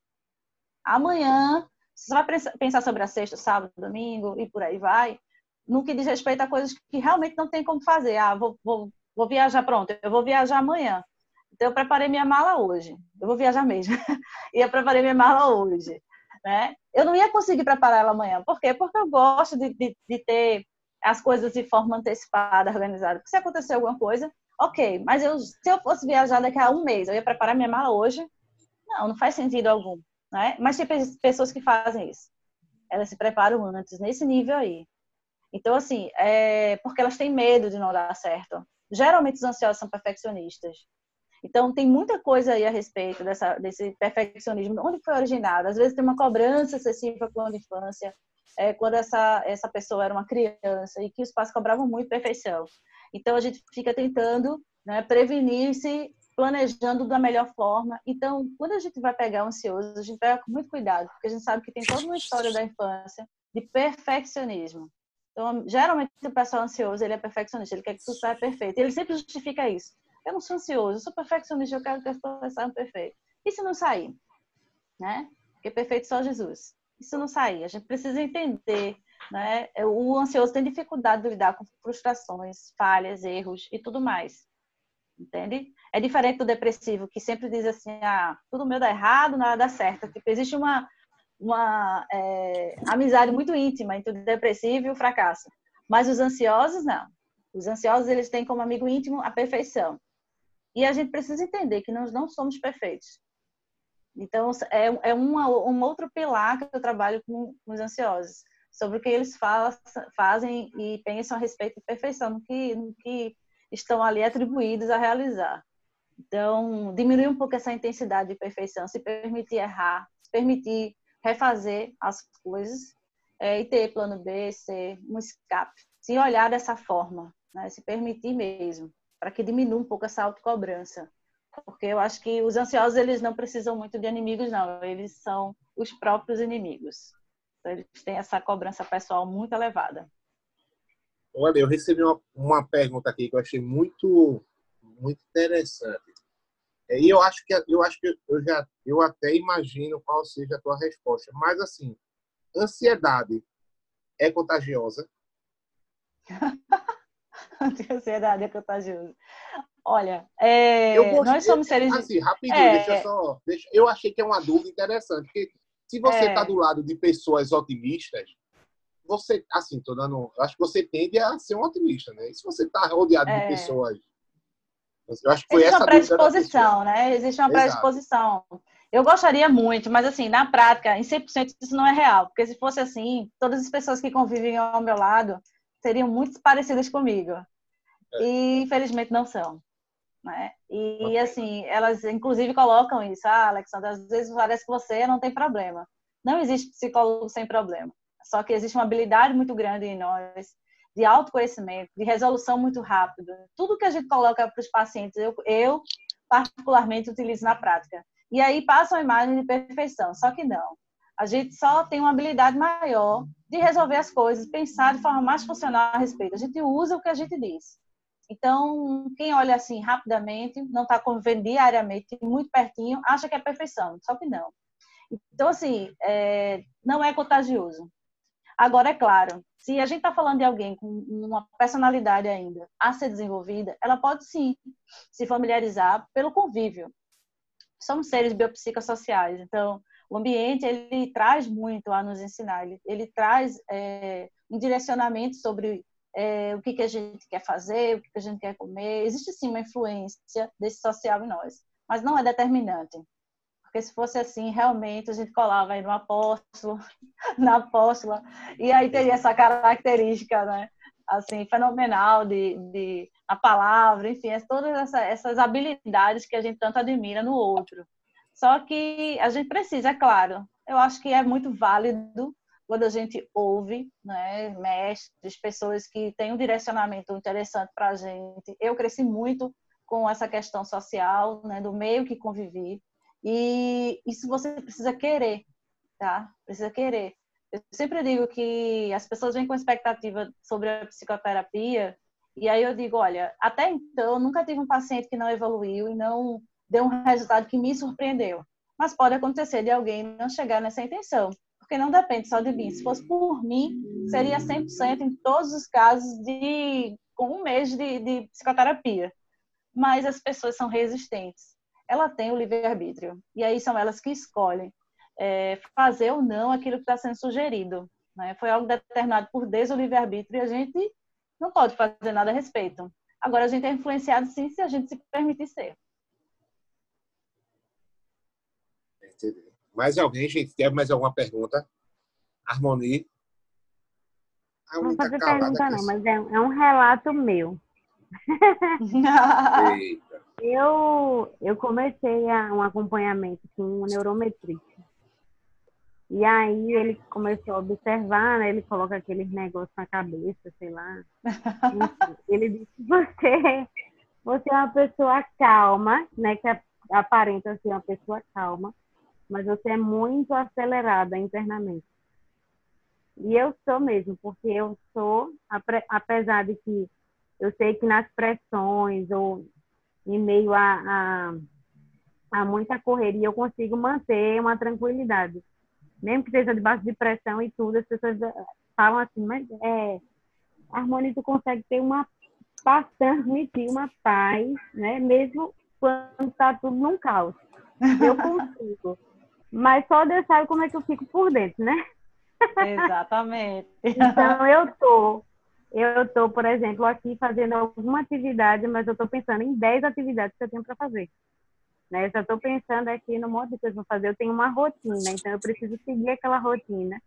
Amanhã, você vai pensar sobre a sexta, sábado, domingo e por aí vai, no que diz respeito a coisas que realmente não tem como fazer. Ah, vou, vou, vou viajar, pronto, eu vou viajar amanhã. Então, eu preparei minha mala hoje. Eu vou viajar mesmo. e eu preparei minha mala hoje. Né? Eu não ia conseguir preparar ela amanhã. Por quê? Porque eu gosto de, de, de ter as coisas de forma antecipada, organizada. Porque se acontecer alguma coisa, ok. Mas eu, se eu fosse viajar daqui a um mês, eu ia preparar minha mala hoje? Não, não faz sentido algum. Né? Mas tem pessoas que fazem isso. Elas se preparam antes, nesse nível aí. Então, assim, é porque elas têm medo de não dar certo. Geralmente os ansiosos são perfeccionistas. Então, tem muita coisa aí a respeito dessa, desse perfeccionismo, onde foi originado. Às vezes tem uma cobrança excessiva a infância, é, quando essa, essa pessoa era uma criança e que os pais cobravam muito perfeição. Então, a gente fica tentando né, prevenir-se, planejando da melhor forma. Então, quando a gente vai pegar ansioso, a gente vai com muito cuidado, porque a gente sabe que tem toda uma história da infância de perfeccionismo. Então, geralmente o pessoal ansioso, ele é perfeccionista, ele quer que tudo saia perfeito. Ele sempre justifica isso. Eu não sou ansioso, eu sou perfeccionista, eu quero que as coisas saiam perfeitas. E se não sair? Né? Porque perfeito só Jesus. E se não sair? A gente precisa entender, né? O ansioso tem dificuldade de lidar com frustrações, falhas, erros e tudo mais. Entende? É diferente do depressivo, que sempre diz assim, ah, tudo meu dá errado, nada dá certo. Tipo, existe uma, uma é, amizade muito íntima entre o depressivo e o fracasso. Mas os ansiosos, não. Os ansiosos, eles têm como amigo íntimo a perfeição. E a gente precisa entender que nós não somos perfeitos. Então, é, é uma, um outro pilar que eu trabalho com, com os ansiosos, sobre o que eles fa fazem e pensam a respeito de perfeição, no que, no que estão ali atribuídos a realizar. Então, diminuir um pouco essa intensidade de perfeição, se permitir errar, se permitir refazer as coisas é, e ter plano B, C, um escape. Se olhar dessa forma, né? se permitir mesmo, para que diminua um pouco essa autocobrança. Porque eu acho que os ansiosos, eles não precisam muito de inimigos, não. Eles são os próprios inimigos. Então, eles têm essa cobrança pessoal muito elevada. Olha, eu recebi uma, uma pergunta aqui que eu achei muito, muito interessante. É, e eu acho que eu acho que eu já eu até imagino qual seja a tua resposta. Mas assim, ansiedade é contagiosa? ansiedade é contagiosa. Olha, é, nós somos seres. Assim, rapidinho, é, deixa eu só. Deixa, eu achei que é uma dúvida interessante, porque se você está é, do lado de pessoas otimistas, você, assim, tô dando. Acho que você tende a ser um otimista, né? E se você está rodeado de é. pessoas eu acho que Existe uma predisposição, né? Existe uma predisposição. Eu gostaria muito, mas assim, na prática, em 100% isso não é real. Porque se fosse assim, todas as pessoas que convivem ao meu lado seriam muito parecidas comigo. É. E infelizmente não são. Né? E assim, elas inclusive colocam isso, ah, Alexandra, às vezes parece que você não tem problema. Não existe psicólogo sem problema. Só que existe uma habilidade muito grande em nós de autoconhecimento, de resolução muito rápida. Tudo que a gente coloca para os pacientes, eu, eu particularmente utilizo na prática. E aí passa uma imagem de perfeição, só que não. A gente só tem uma habilidade maior de resolver as coisas, pensar de forma mais funcional a respeito. A gente usa o que a gente diz. Então, quem olha assim rapidamente, não está convivendo diariamente, muito pertinho, acha que é perfeição, só que não. Então, assim, é, não é contagioso. Agora, é claro, se a gente está falando de alguém com uma personalidade ainda a ser desenvolvida, ela pode sim se familiarizar pelo convívio. Somos seres biopsicossociais, então o ambiente ele traz muito a nos ensinar, ele, ele traz é, um direcionamento sobre é, o que, que a gente quer fazer, o que, que a gente quer comer. Existe sim uma influência desse social em nós, mas não é determinante. Porque se fosse assim, realmente a gente colava aí no apóstolo, na apóstola, e aí teria essa característica, né? Assim, fenomenal de, de a palavra, enfim, é todas essa, essas habilidades que a gente tanto admira no outro. Só que a gente precisa, é claro, eu acho que é muito válido quando a gente ouve né, mestres, pessoas que têm um direcionamento interessante para a gente. Eu cresci muito com essa questão social, né, do meio que convivi. E isso você precisa querer, tá? Precisa querer. Eu sempre digo que as pessoas vêm com expectativa sobre a psicoterapia, e aí eu digo, olha, até então eu nunca tive um paciente que não evoluiu e não deu um resultado que me surpreendeu. Mas pode acontecer de alguém não chegar nessa intenção, porque não depende só de mim. Se fosse por mim, seria 100% em todos os casos de com um mês de, de psicoterapia. Mas as pessoas são resistentes ela tem o livre-arbítrio. E aí são elas que escolhem é, fazer ou não aquilo que está sendo sugerido. Né? Foi algo determinado por Deus o livre-arbítrio e a gente não pode fazer nada a respeito. Agora, a gente é influenciado sim se a gente se permitir ser. Mais alguém, gente? Quer mais alguma pergunta? Harmonia? Não fazer tá pergunta não, mas é, é um relato meu. Eita. Eu, eu comecei a, um acompanhamento com um neurometrista. E aí ele começou a observar, né? Ele coloca aqueles negócios na cabeça, sei lá. Ele disse, você, você é uma pessoa calma, né? Que aparenta ser uma pessoa calma, mas você é muito acelerada internamente. E eu sou mesmo, porque eu sou, apesar de que eu sei que nas pressões ou em meio a, a, a muita correria, eu consigo manter uma tranquilidade. Mesmo que esteja debaixo de pressão e tudo, as pessoas falam assim, mas é, Harmonia, tu consegue ter uma paz, transmitir uma paz, né? Mesmo quando está tudo num caos. Eu consigo. Mas só Deus sabe como é que eu fico por dentro, né? Exatamente. então eu tô, eu tô, por exemplo, aqui fazendo alguma atividade, mas eu tô pensando em 10 atividades que eu tenho para fazer. Né? Eu já tô pensando aqui no monte de coisas para fazer. Eu tenho uma rotina, então eu preciso seguir aquela rotina.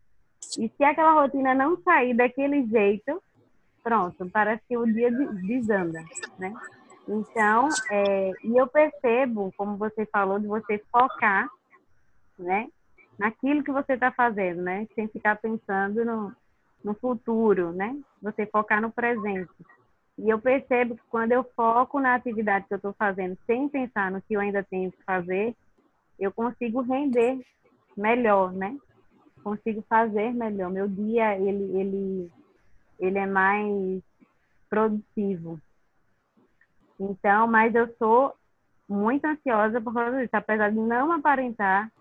E se aquela rotina não sair daquele jeito, pronto, parece que o dia desanda, né? Então, é, e eu percebo, como você falou, de você focar, né? Naquilo que você está fazendo, né? Sem ficar pensando no, no futuro, né? Você focar no presente. E eu percebo que quando eu foco na atividade que eu estou fazendo, sem pensar no que eu ainda tenho que fazer, eu consigo render melhor, né? Consigo fazer melhor. Meu dia, ele, ele ele é mais produtivo. Então, mas eu sou muito ansiosa por causa disso, apesar de não aparentar,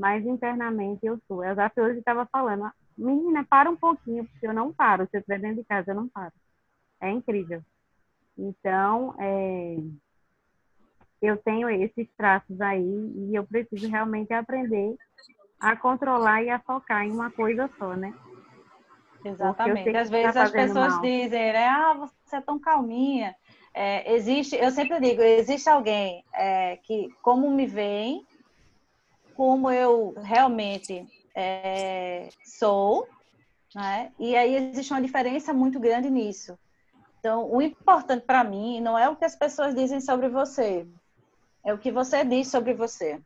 mas internamente eu sou. Eu já hoje estava falando, menina, para um pouquinho, porque eu não paro. Se eu estiver dentro de casa, eu não paro. É incrível. Então, é, eu tenho esses traços aí e eu preciso realmente aprender a controlar e a focar em uma coisa só, né? Exatamente. Às vezes tá as pessoas mal. dizem, né? Ah, você é tão calminha. É, existe, eu sempre digo, existe alguém é, que, como me veem, como eu realmente é, sou, né? E aí existe uma diferença muito grande nisso. Então, o importante para mim não é o que as pessoas dizem sobre você, é o que você diz sobre você,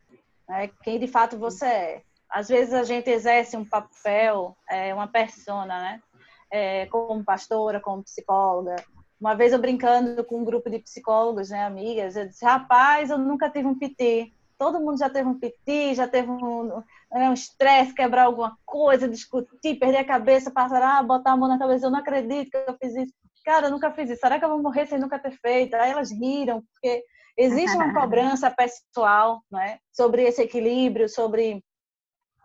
né? quem de fato você é às vezes a gente exerce um papel, é, uma persona, né? É, como pastora, como psicóloga. Uma vez eu brincando com um grupo de psicólogos, né, amigas, eu disse, rapaz, eu nunca tive um piti. Todo mundo já teve um piti, já teve um né, estresse, um quebrar alguma coisa, discutir, perder a cabeça, passar, ah, botar a mão na cabeça, eu não acredito que eu fiz isso. Cara, eu nunca fiz isso. Será que eu vou morrer sem nunca ter feito? Aí elas riram, porque existe uma cobrança pessoal, né, sobre esse equilíbrio, sobre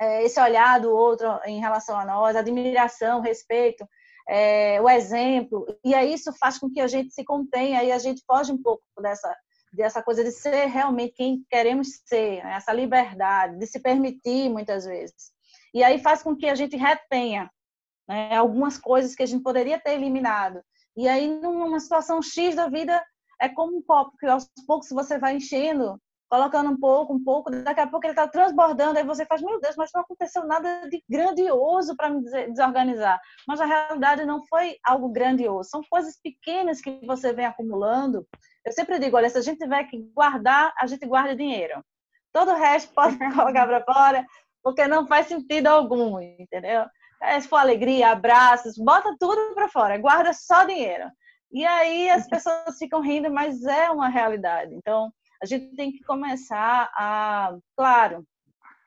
é, esse olhar do outro em relação a nós, admiração, respeito, é, o exemplo, e aí isso faz com que a gente se contenha e a gente foge um pouco dessa dessa coisa de ser realmente quem queremos ser, né? essa liberdade de se permitir muitas vezes. E aí faz com que a gente retenha né, algumas coisas que a gente poderia ter eliminado. E aí, numa situação X da vida, é como um copo que aos poucos você vai enchendo colocando um pouco, um pouco, daqui a pouco ele está transbordando, aí você faz, meu Deus, mas não aconteceu nada de grandioso para me desorganizar. Mas a realidade não foi algo grandioso, são coisas pequenas que você vem acumulando. Eu sempre digo, olha, se a gente tiver que guardar, a gente guarda dinheiro. Todo o resto pode colocar para fora, porque não faz sentido algum, entendeu? É, se for alegria, abraços, bota tudo para fora, guarda só dinheiro. E aí as pessoas ficam rindo, mas é uma realidade. Então, a gente tem que começar a, claro,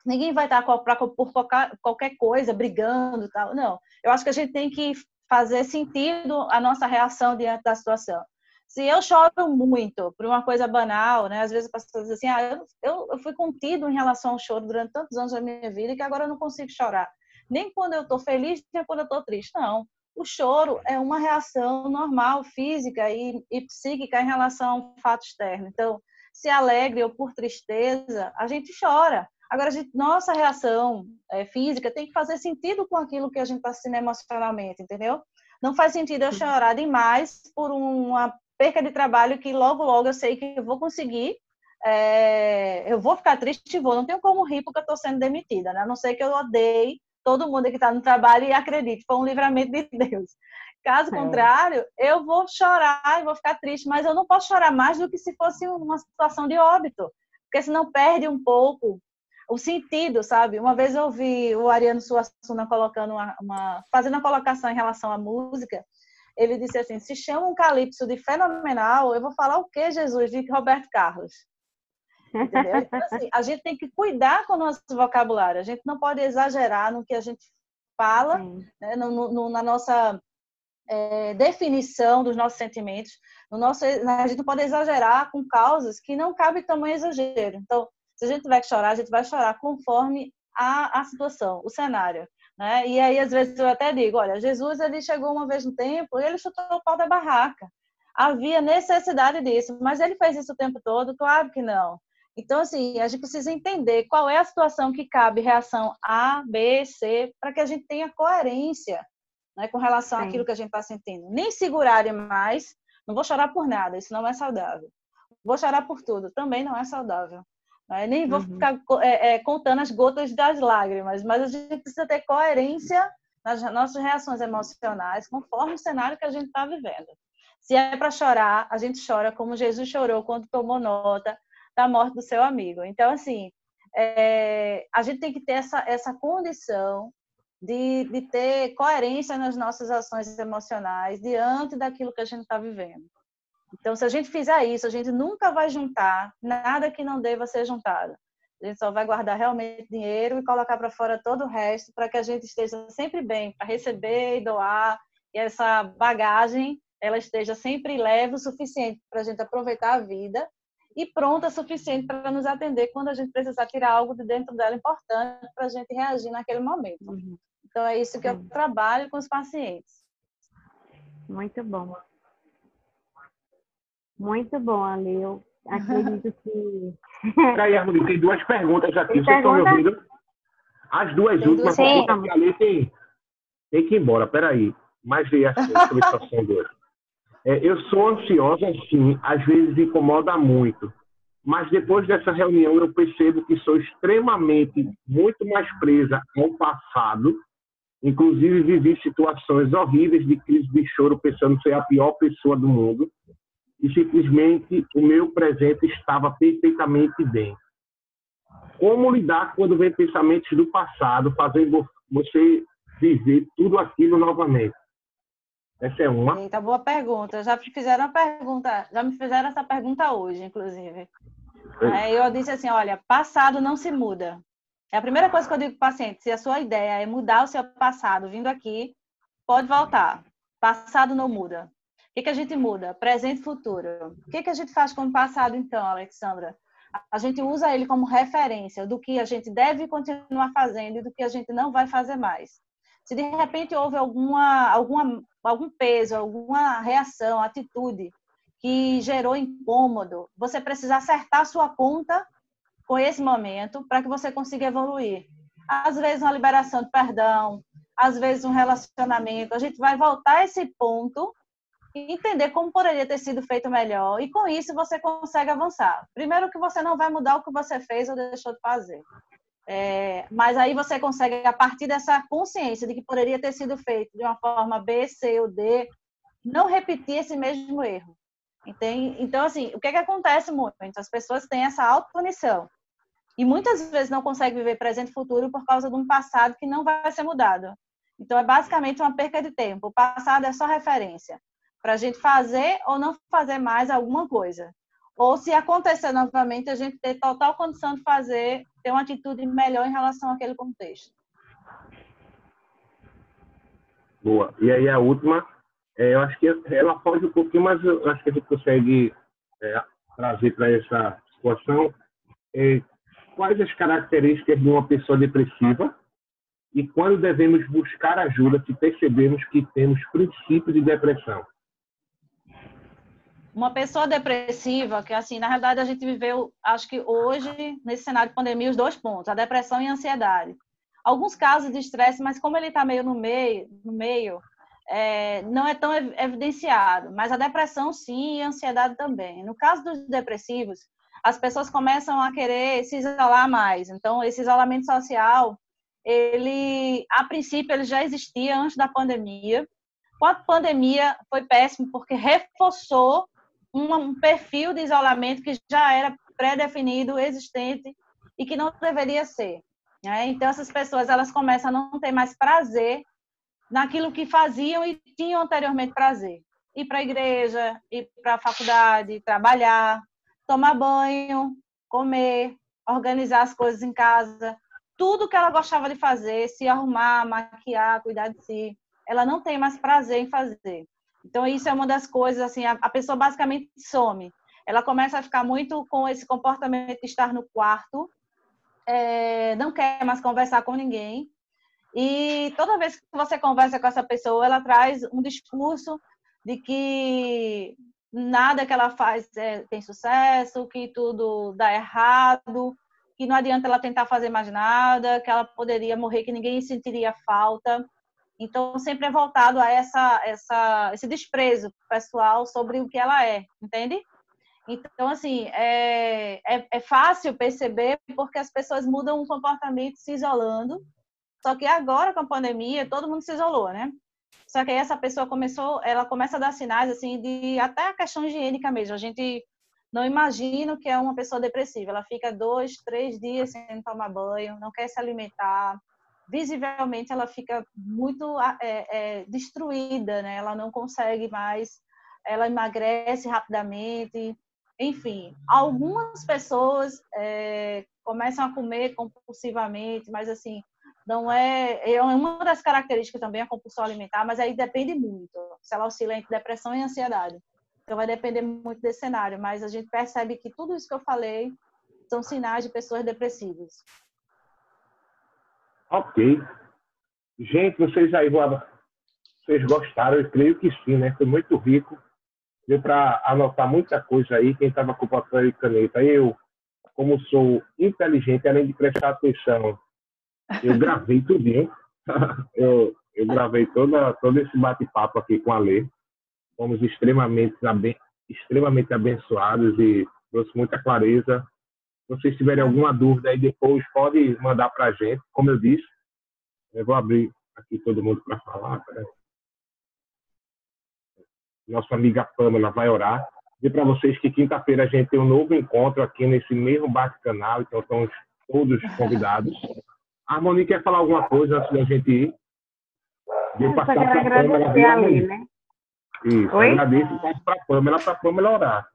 ninguém vai estar por qualquer coisa brigando, tal. Não, eu acho que a gente tem que fazer sentido a nossa reação diante da situação. Se eu choro muito por uma coisa banal, né? Às vezes as pessoas dizem assim, ah, eu, eu fui contido em relação ao choro durante tantos anos da minha vida que agora eu não consigo chorar. Nem quando eu estou feliz, nem quando eu estou triste. Não. O choro é uma reação normal, física e, e psíquica em relação a um fato externo. Então, se alegre ou por tristeza, a gente chora. Agora, a gente, nossa reação é, física tem que fazer sentido com aquilo que a gente está sentindo emocionalmente, entendeu? Não faz sentido eu chorar demais por uma perca de trabalho que logo, logo eu sei que eu vou conseguir. É, eu vou ficar triste e vou. Não tenho como rir porque eu estou sendo demitida, né? A não ser que eu odeie todo mundo que está no trabalho e acredite, foi um livramento de Deus. Caso é. contrário, eu vou chorar e vou ficar triste, mas eu não posso chorar mais do que se fosse uma situação de óbito, porque senão perde um pouco o sentido, sabe? Uma vez eu vi o Ariano Suassuna colocando uma, uma, fazendo uma colocação em relação à música, ele disse assim: se chama um calypso de fenomenal, eu vou falar o que, Jesus? De Roberto Carlos. Entendeu? Então, assim, a gente tem que cuidar com o nosso vocabulário, a gente não pode exagerar no que a gente fala, né, no, no, na nossa é, definição dos nossos sentimentos. No nosso, a gente não pode exagerar com causas que não cabe tamanho exagero. Então, se a gente tiver que chorar, a gente vai chorar conforme a, a situação, o cenário. Né? E aí, às vezes, eu até digo, olha, Jesus ele chegou uma vez no tempo e ele chutou o pau da barraca. Havia necessidade disso, mas ele fez isso o tempo todo? Claro que não. Então, assim, a gente precisa entender qual é a situação que cabe reação A, B, C, para que a gente tenha coerência né, com relação Sim. àquilo que a gente está sentindo. Nem segurar mais, não vou chorar por nada, isso não é saudável. Vou chorar por tudo, também não é saudável. Né? Nem vou uhum. ficar é, é, contando as gotas das lágrimas, mas a gente precisa ter coerência nas nossas reações emocionais conforme o cenário que a gente está vivendo. Se é para chorar, a gente chora como Jesus chorou quando tomou nota da morte do seu amigo. Então, assim, é, a gente tem que ter essa, essa condição de, de ter coerência nas nossas ações emocionais diante daquilo que a gente está vivendo. Então, se a gente fizer isso, a gente nunca vai juntar nada que não deva ser juntado. A gente só vai guardar realmente dinheiro e colocar para fora todo o resto para que a gente esteja sempre bem para receber e doar e essa bagagem ela esteja sempre leve o suficiente para a gente aproveitar a vida e pronta o suficiente para nos atender quando a gente precisar tirar algo de dentro dela importante para a gente reagir naquele momento. Uhum. Então, é isso que eu trabalho com os pacientes. Muito bom. Muito bom, Ali. Eu acredito que. Peraí, Armando, tem duas perguntas aqui. Vocês estão me ouvindo? As duas tem últimas perguntas que ali tem, tem que ir embora. Peraí. Mas veio a situação hoje. É, eu sou ansiosa, sim, às vezes incomoda muito. Mas depois dessa reunião eu percebo que sou extremamente muito mais presa ao passado Inclusive, vivi situações horríveis de crise de choro, pensando ser a pior pessoa do mundo. E simplesmente o meu presente estava perfeitamente bem. Como lidar quando vem pensamentos do passado, fazendo você viver tudo aquilo novamente? Essa é uma. Eita, boa pergunta. Já me fizeram a pergunta, já me fizeram essa pergunta hoje, inclusive. Aí eu disse assim, olha, passado não se muda. É a primeira coisa que eu digo para o paciente: se a sua ideia é mudar o seu passado vindo aqui, pode voltar. Passado não muda. O que, que a gente muda? Presente e futuro. O que, que a gente faz com o passado, então, Alexandra? A gente usa ele como referência do que a gente deve continuar fazendo e do que a gente não vai fazer mais. Se de repente houve alguma, alguma, algum peso, alguma reação, atitude que gerou incômodo, você precisa acertar sua conta com esse momento para que você consiga evoluir. Às vezes uma liberação de perdão, às vezes um relacionamento. A gente vai voltar a esse ponto e entender como poderia ter sido feito melhor. E com isso você consegue avançar. Primeiro que você não vai mudar o que você fez ou deixou de fazer. É, mas aí você consegue, a partir dessa consciência de que poderia ter sido feito de uma forma B, C ou D, não repetir esse mesmo erro. Entende? Então, assim, o que, é que acontece muito? As pessoas têm essa autopunição e muitas vezes não conseguem viver presente e futuro por causa de um passado que não vai ser mudado. Então, é basicamente uma perca de tempo. O passado é só referência para a gente fazer ou não fazer mais alguma coisa. Ou se acontecer novamente, a gente ter total condição de fazer, ter uma atitude melhor em relação àquele contexto. Boa. E aí a última, é, eu acho que ela foge um pouquinho, mas eu acho que a gente consegue é, trazer para essa situação é, quais as características de uma pessoa depressiva e quando devemos buscar ajuda se percebemos que temos princípios de depressão. Uma pessoa depressiva, que assim, na realidade a gente viveu, acho que hoje, nesse cenário de pandemia, os dois pontos, a depressão e a ansiedade. Alguns casos de estresse, mas como ele está meio no meio, no meio é, não é tão evidenciado, mas a depressão sim e a ansiedade também. No caso dos depressivos, as pessoas começam a querer se isolar mais. Então, esse isolamento social, ele, a princípio, ele já existia antes da pandemia. Com a pandemia, foi péssimo, porque reforçou um perfil de isolamento que já era pré-definido, existente e que não deveria ser. Né? Então, essas pessoas elas começam a não ter mais prazer naquilo que faziam e tinham anteriormente prazer. Ir para a igreja, ir para a faculdade, trabalhar, tomar banho, comer, organizar as coisas em casa. tudo que ela gostava de fazer, se arrumar, maquiar, cuidar de si, ela não tem mais prazer em fazer. Então, isso é uma das coisas, assim, a, pessoa basicamente some. Ela começa a ficar muito com esse comportamento de estar no quarto, é, não quer mais conversar com ninguém. E toda vez que você conversa com essa pessoa, ela traz um discurso de que nada que ela faz é, tem sucesso, que tudo dá errado, que não adianta ela tentar fazer mais nada, que ela poderia morrer, que ninguém sentiria falta. Então, sempre é voltado a essa, essa, esse desprezo pessoal sobre o que ela é, entende? Então, assim, é, é, é, fácil perceber porque as pessoas mudam o comportamento se isolando. Só que agora, com a pandemia, todo mundo se isolou, né? Só que aí essa pessoa começou, ela começa a dar sinais, assim, de até a questão higiênica mesmo. A gente não imagina que é uma pessoa depressiva. Ela fica dois, três dias sem tomar banho, não quer se alimentar. Visivelmente, ela fica muito é, é, destruída, né? Ela não consegue mais, ela emagrece rapidamente enfim, algumas pessoas é, começam a comer compulsivamente, mas assim, não é, é uma das características também a compulsão alimentar, mas aí depende muito, se ela oscila entre depressão e ansiedade. Então vai depender muito desse cenário, mas a gente percebe que tudo isso que eu falei são sinais de pessoas depressivas. Ok. Gente, vocês aí, vocês gostaram? Eu creio que sim, né? Foi muito rico deu para anotar muita coisa aí. Quem estava com papel e caneta, eu, como sou inteligente, além de prestar atenção, eu gravei tudinho. eu, eu gravei todo esse bate-papo aqui com a Lê. Fomos extremamente, extremamente abençoados e trouxe muita clareza. Se vocês tiverem alguma dúvida aí depois, pode mandar para a gente. Como eu disse, eu vou abrir aqui todo mundo para falar. Peraí nossa amiga Pamela vai orar. E para vocês que quinta-feira a gente tem um novo encontro aqui nesse mesmo bate-canal, então estão todos convidados. A Monique quer falar alguma coisa antes da gente ir? De passar para a Pamela. Ali, né? Isso, Oi? agradeço e passo para a Pamela, para a Pamela orar.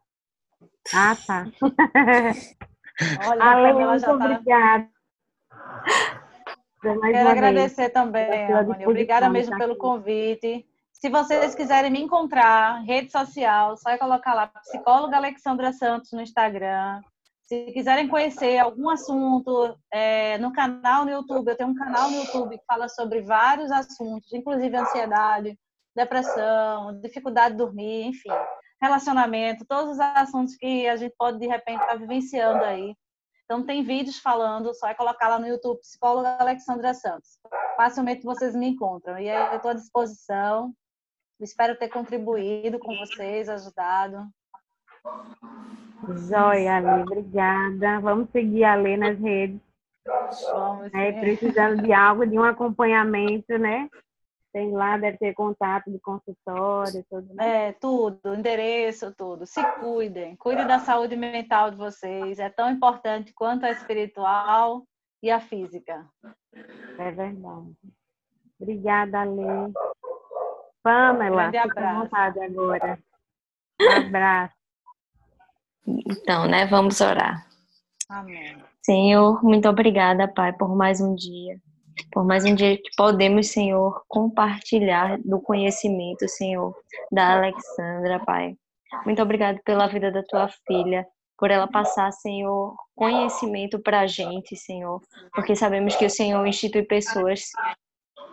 Ah, tá. Olha, Ale, muito tá... obrigada. Quero agradecer vez. também, Obrigada mesmo tá pelo convite. Se vocês quiserem me encontrar, rede social, só é colocar lá psicóloga Alexandra Santos no Instagram. Se quiserem conhecer algum assunto é, no canal no YouTube, eu tenho um canal no YouTube que fala sobre vários assuntos, inclusive ansiedade, depressão, dificuldade de dormir, enfim, relacionamento, todos os assuntos que a gente pode de repente estar tá vivenciando aí. Então tem vídeos falando, só é colocar lá no YouTube psicóloga Alexandra Santos. Facilmente vocês me encontram. E eu estou à disposição. Espero ter contribuído com vocês, ajudado. Joia, Ale, obrigada. Vamos seguir a Lê nas redes. Vamos. É, precisando de algo, de um acompanhamento, né? Tem lá, deve ter contato de consultório, tudo. Né? É, tudo, endereço, tudo. Se cuidem, cuidem da saúde mental de vocês. É tão importante quanto a espiritual e a física. É verdade. Obrigada, Lê. Pamela, um fica à vontade agora. Um abraço. Então, né, vamos orar. Amém. Senhor, muito obrigada, Pai, por mais um dia. Por mais um dia que podemos, Senhor, compartilhar do conhecimento, Senhor, da Alexandra, Pai. Muito obrigada pela vida da tua filha, por ela passar, Senhor, conhecimento para a gente, Senhor, porque sabemos que o Senhor institui pessoas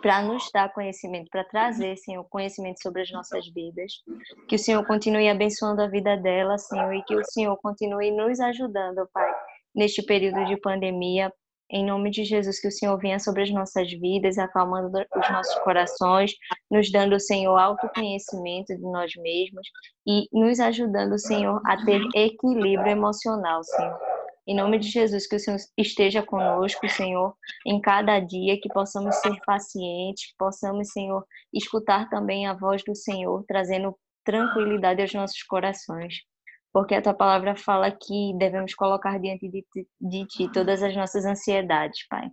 para nos dar conhecimento, para trazer, Senhor, conhecimento sobre as nossas vidas. Que o Senhor continue abençoando a vida dela, Senhor, e que o Senhor continue nos ajudando, Pai, neste período de pandemia. Em nome de Jesus, que o Senhor venha sobre as nossas vidas, acalmando os nossos corações, nos dando, Senhor, autoconhecimento de nós mesmos e nos ajudando, Senhor, a ter equilíbrio emocional, Senhor em nome de Jesus, que o Senhor esteja conosco, Senhor, em cada dia, que possamos ser pacientes, que possamos, Senhor, escutar também a voz do Senhor, trazendo tranquilidade aos nossos corações. Porque a tua palavra fala que devemos colocar diante de ti, de ti todas as nossas ansiedades, Pai.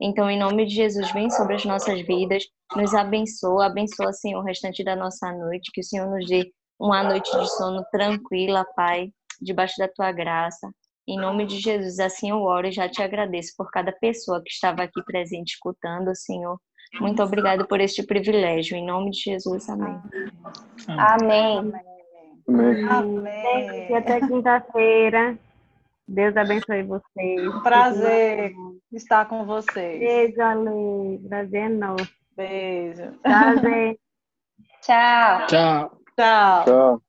Então, em nome de Jesus, vem sobre as nossas vidas, nos abençoa, abençoa, Senhor, o restante da nossa noite, que o Senhor nos dê uma noite de sono tranquila, Pai, debaixo da tua graça. Em nome de Jesus, assim eu oro e já te agradeço por cada pessoa que estava aqui presente escutando, Senhor. Muito obrigado por este privilégio. Em nome de Jesus, amém. Amém. Amém. amém. E até quinta-feira. Deus abençoe vocês. Um prazer estar com vocês. Beijo, Ale. Prazer é nosso. Beijo. Prazer. Tchau. Tchau. Tchau. Tchau.